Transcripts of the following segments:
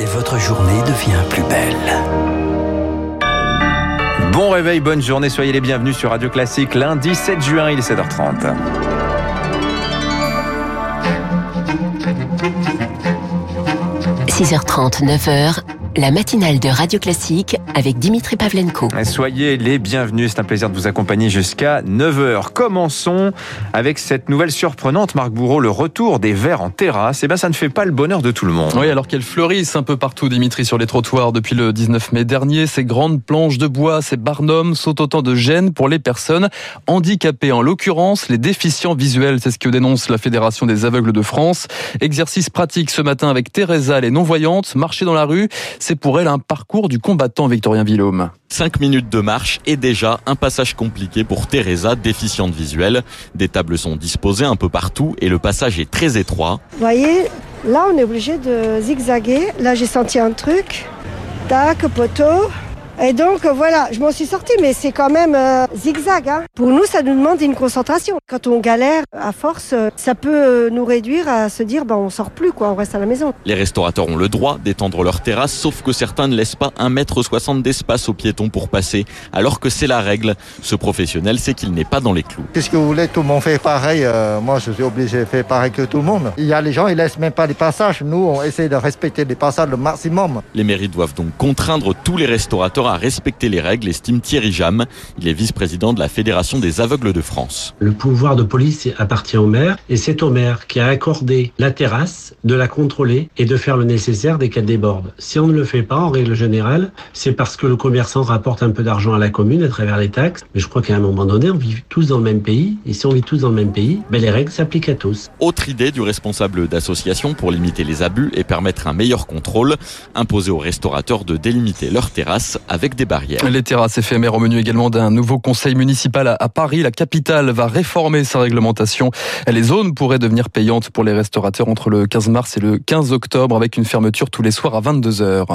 et votre journée devient plus belle. Bon réveil, bonne journée, soyez les bienvenus sur Radio Classique. Lundi 7 juin, il est 7h30. 6h30, 9h, la matinale de Radio Classique avec Dimitri Pavlenko. Soyez les bienvenus, c'est un plaisir de vous accompagner jusqu'à 9h. Commençons avec cette nouvelle surprenante, Marc Bourreau, le retour des verres en terrasse. Eh bien, ça ne fait pas le bonheur de tout le monde. Oui, alors qu'elles fleurissent un peu partout, Dimitri, sur les trottoirs depuis le 19 mai dernier. Ces grandes planches de bois, ces barnums sont autant de gênes pour les personnes handicapées. En l'occurrence, les déficients visuels, c'est ce que dénonce la Fédération des aveugles de France. Exercice pratique ce matin avec Teresa, les non-voyantes, marcher dans la rue c'est pour elle un parcours du combattant Victorien Villaume. 5 minutes de marche et déjà un passage compliqué pour Teresa, déficiente visuelle. Des tables sont disposées un peu partout et le passage est très étroit. Vous voyez, là on est obligé de zigzaguer. Là j'ai senti un truc. Tac, poteau. Et donc voilà, je m'en suis sortie, mais c'est quand même euh, zigzag. Hein. Pour nous, ça nous demande une concentration. Quand on galère, à force, euh, ça peut euh, nous réduire à se dire, bah, on sort plus, quoi, on reste à la maison. Les restaurateurs ont le droit d'étendre leur terrasse, sauf que certains ne laissent pas un mètre soixante d'espace aux piétons pour passer, alors que c'est la règle. Ce professionnel sait qu'il n'est pas dans les clous. Qu'est-ce que vous voulez Tout le monde fait pareil. moi, je suis obligé de faire pareil que tout le monde. Il y a les gens, ils laissent même pas les passages. Nous, on essaie de respecter les passages le maximum. Les mairies doivent donc contraindre tous les restaurateurs à respecter les règles, estime Thierry Jam. Il est vice-président de la Fédération des aveugles de France. Le pouvoir de police appartient au maire et c'est au maire qui a accordé la terrasse de la contrôler et de faire le nécessaire dès qu'elle déborde. Si on ne le fait pas, en règle générale, c'est parce que le commerçant rapporte un peu d'argent à la commune à travers les taxes. Mais je crois qu'à un moment donné, on vit tous dans le même pays. Et si on vit tous dans le même pays, ben les règles s'appliquent à tous. Autre idée du responsable d'association pour limiter les abus et permettre un meilleur contrôle, imposer aux restaurateurs de délimiter leur terrasse avec des barrières. Les terrasses éphémères au menu également d'un nouveau conseil municipal à Paris. La capitale va réformer sa réglementation. Les zones pourraient devenir payantes pour les restaurateurs entre le 15 mars et le 15 octobre avec une fermeture tous les soirs à 22h.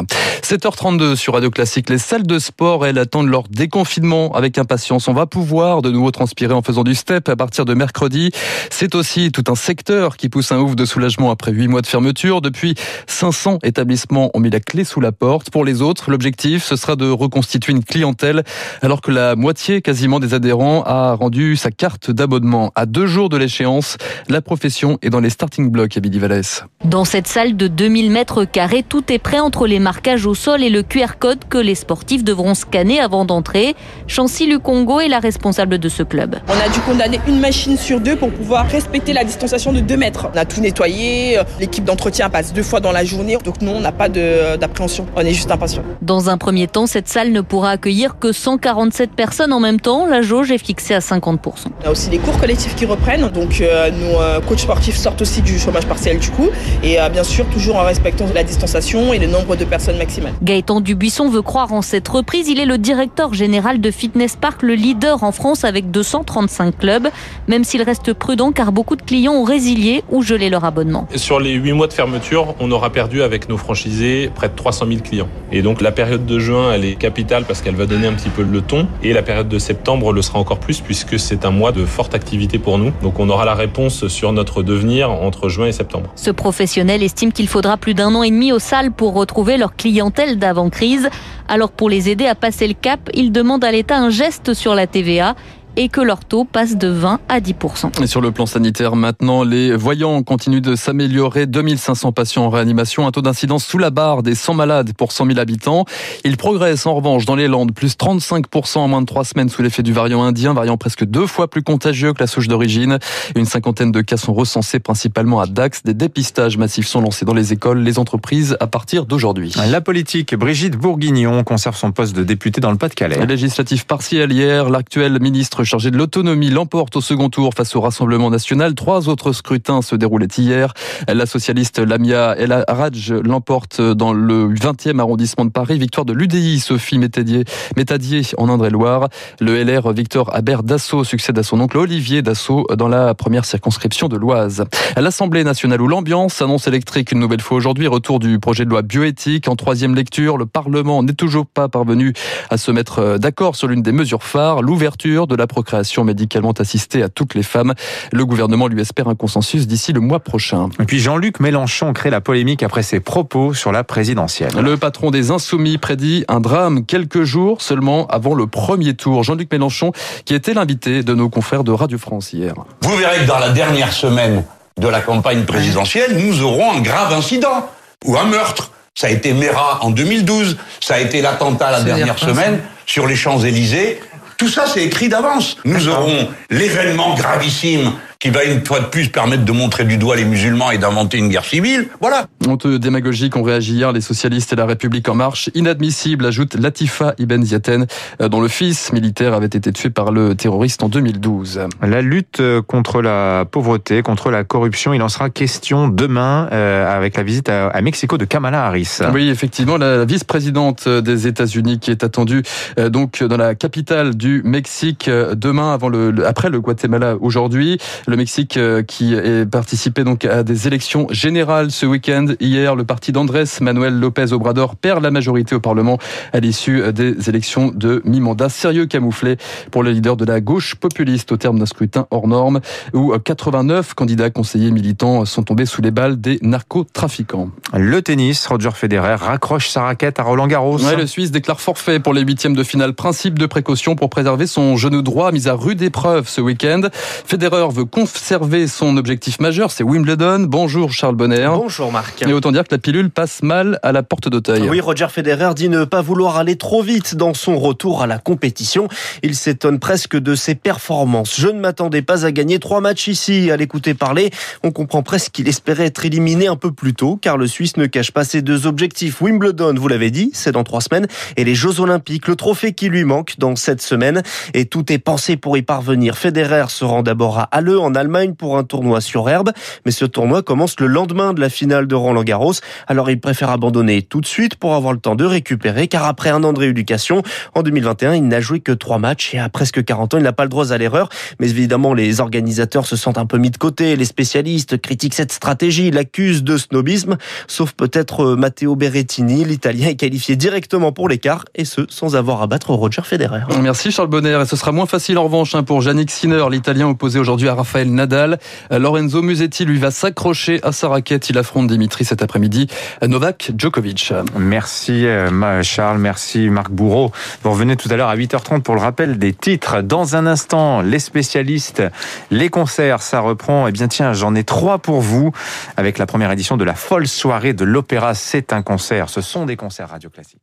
7h32 sur Radio Classique. Les salles de sport, elles attendent leur déconfinement avec impatience. On va pouvoir de nouveau transpirer en faisant du step à partir de mercredi. C'est aussi tout un secteur qui pousse un ouf de soulagement après 8 mois de fermeture. Depuis 500 établissements ont mis la clé sous la porte. Pour les autres, l'objectif, ce sera de reconstituer une clientèle alors que la moitié quasiment des adhérents a rendu sa carte d'abonnement. À deux jours de l'échéance, la profession est dans les starting blocks à Billy Vallès. Dans cette salle de 2000 mètres carrés, tout est prêt entre les marquages au sol et le QR code que les sportifs devront scanner avant d'entrer. Chancy Lukongo est la responsable de ce club. On a dû condamner une machine sur deux pour pouvoir respecter la distanciation de 2 mètres. On a tout nettoyé, l'équipe d'entretien passe deux fois dans la journée, donc nous on n'a pas d'appréhension, on est juste impatient. Dans un premier temps, cette salle ne pourra accueillir que 147 personnes en même temps. La jauge est fixée à 50%. On a aussi les cours collectifs qui reprennent. Donc euh, nos euh, coachs sportifs sortent aussi du chômage partiel du coup. Et euh, bien sûr toujours en respectant la distanciation et le nombre de personnes maximales. Gaëtan Dubuisson veut croire en cette reprise. Il est le directeur général de Fitness Park, le leader en France avec 235 clubs. Même s'il reste prudent car beaucoup de clients ont résilié ou gelé leur abonnement. Sur les 8 mois de fermeture, on aura perdu avec nos franchisés près de 300 000 clients. Et donc la période de juin, elle est capitale parce qu'elle va donner un petit peu le ton. Et la période de septembre le sera encore plus puisque c'est un mois de forte activité pour nous. Donc on aura la réponse sur notre devenir entre juin et septembre. Ce professionnel estime qu'il faudra plus d'un an et demi aux salles pour retrouver leur clientèle d'avant-crise. Alors pour les aider à passer le cap, il demande à l'État un geste sur la TVA et que leur taux passe de 20 à 10 Et sur le plan sanitaire, maintenant, les voyants continuent de s'améliorer. 2500 patients en réanimation, un taux d'incidence sous la barre des 100 malades pour 100 000 habitants. Il progresse en revanche dans les Landes, plus 35% en moins de trois semaines sous l'effet du variant indien, variant presque deux fois plus contagieux que la souche d'origine. Une cinquantaine de cas sont recensés principalement à Dax. Des dépistages massifs sont lancés dans les écoles, les entreprises à partir d'aujourd'hui. La politique, Brigitte Bourguignon conserve son poste de députée dans le Pas-de-Calais. Législatif partiel hier, l'actuel ministre chargé de l'autonomie l'emporte au second tour face au Rassemblement national. Trois autres scrutins se déroulaient hier. La socialiste Lamia El Raj l'emporte dans le 20e arrondissement de Paris. Victoire de l'UDI Sophie Métadier, Métadier en Indre-et-Loire. Le LR Victor Aber Dassault succède à son oncle Olivier Dassault dans la première circonscription de l'Oise. L'Assemblée nationale où l'ambiance annonce électrique une nouvelle fois aujourd'hui. Retour du projet de loi bioéthique en troisième lecture. Le Parlement n'est toujours pas parvenu à se mettre d'accord sur l'une des mesures phares, l'ouverture de la procréation médicalement assistée à toutes les femmes. Le gouvernement lui espère un consensus d'ici le mois prochain. Et puis Jean-Luc Mélenchon crée la polémique après ses propos sur la présidentielle. Le patron des Insoumis prédit un drame quelques jours seulement avant le premier tour. Jean-Luc Mélenchon, qui était l'invité de nos confrères de Radio France hier. Vous verrez que dans la dernière semaine de la campagne présidentielle, nous aurons un grave incident ou un meurtre. Ça a été Mera en 2012, ça a été l'attentat la dernière semaine sur les Champs-Élysées. Tout ça, c'est écrit d'avance. Nous aurons l'événement gravissime qui va une fois de plus permettre de montrer du doigt les musulmans et d'inventer une guerre civile. Voilà. Honteux démagogique ont réagi hier les socialistes et la République en marche. Inadmissible, ajoute Latifa Ibn Ziaten, euh, dont le fils militaire avait été tué par le terroriste en 2012. La lutte euh, contre la pauvreté, contre la corruption, il en sera question demain euh, avec la visite à, Mexico de Kamala Harris. Oui, effectivement, la vice-présidente des États-Unis qui est attendue donc dans la capitale du Mexique demain avant le après le Guatemala aujourd'hui. Le Mexique euh, qui est participé donc à des élections générales ce week-end. Hier, le parti d'Andrés Manuel López Obrador perd la majorité au Parlement à l'issue des élections de mi-mandat. Sérieux camouflé pour le leader de la gauche populiste au terme d'un scrutin hors norme où 89 candidats conseillers militants sont tombés sous les balles des narcotrafiquants. Le tennis, Roger Federer raccroche sa raquette à Roland Garros. le Suisse déclare forfait pour les huitièmes de finale. Principe de précaution pour préserver son genou droit mis à rude épreuve ce week-end. Federer veut conserver son objectif majeur, c'est Wimbledon. Bonjour Charles Bonner. Bonjour Marc. Et autant dire que la pilule passe mal à la porte d'Auteuil. Oui, Roger Federer dit ne pas vouloir aller trop vite dans son retour à la compétition. Il s'étonne presque de ses performances. Je ne m'attendais pas à gagner trois matchs ici. À l'écouter parler, on comprend presque qu'il espérait être éliminé un peu plus tôt, car le Suisse ne cache pas ses deux objectifs. Wimbledon, vous l'avez dit, c'est dans trois semaines, et les Jeux Olympiques, le trophée qui lui manque dans cette semaine. Et tout est pensé pour y parvenir. Federer se rend d'abord à Halle en Allemagne pour un tournoi sur herbe, mais ce tournoi commence le lendemain de la finale de Roland Garros. Alors il préfère abandonner tout de suite pour avoir le temps de récupérer, car après un an de rééducation, en 2021, il n'a joué que trois matchs et à presque 40 ans, il n'a pas le droit à l'erreur. Mais évidemment, les organisateurs se sentent un peu mis de côté. Les spécialistes critiquent cette stratégie, l'accusent de snobisme, sauf peut-être euh, Matteo Berrettini, l'Italien qualifié directement pour l'écart, et ce, sans avoir à battre Roger Federer. Merci Charles Bonner, et ce sera moins facile en revanche hein, pour Yannick Sinner, l'Italien opposé aujourd'hui à Raphaël Nadal. Lorenzo Musetti, lui, va s'accrocher à sa raquette. Il affronte Dimitri cet après-midi. Novak Djokovic. Merci euh, Charles, merci Marc Bourreau. Vous revenez tout à l'heure à 8h30 pour le rappel des titres. Dans un instant, les spécialistes, les concerts, ça reprend. Eh bien tiens, j'en ai trois pour vous avec la première édition de la folle soirée de l'opéra. C'est un concert. Ce sont des concerts radio classiques.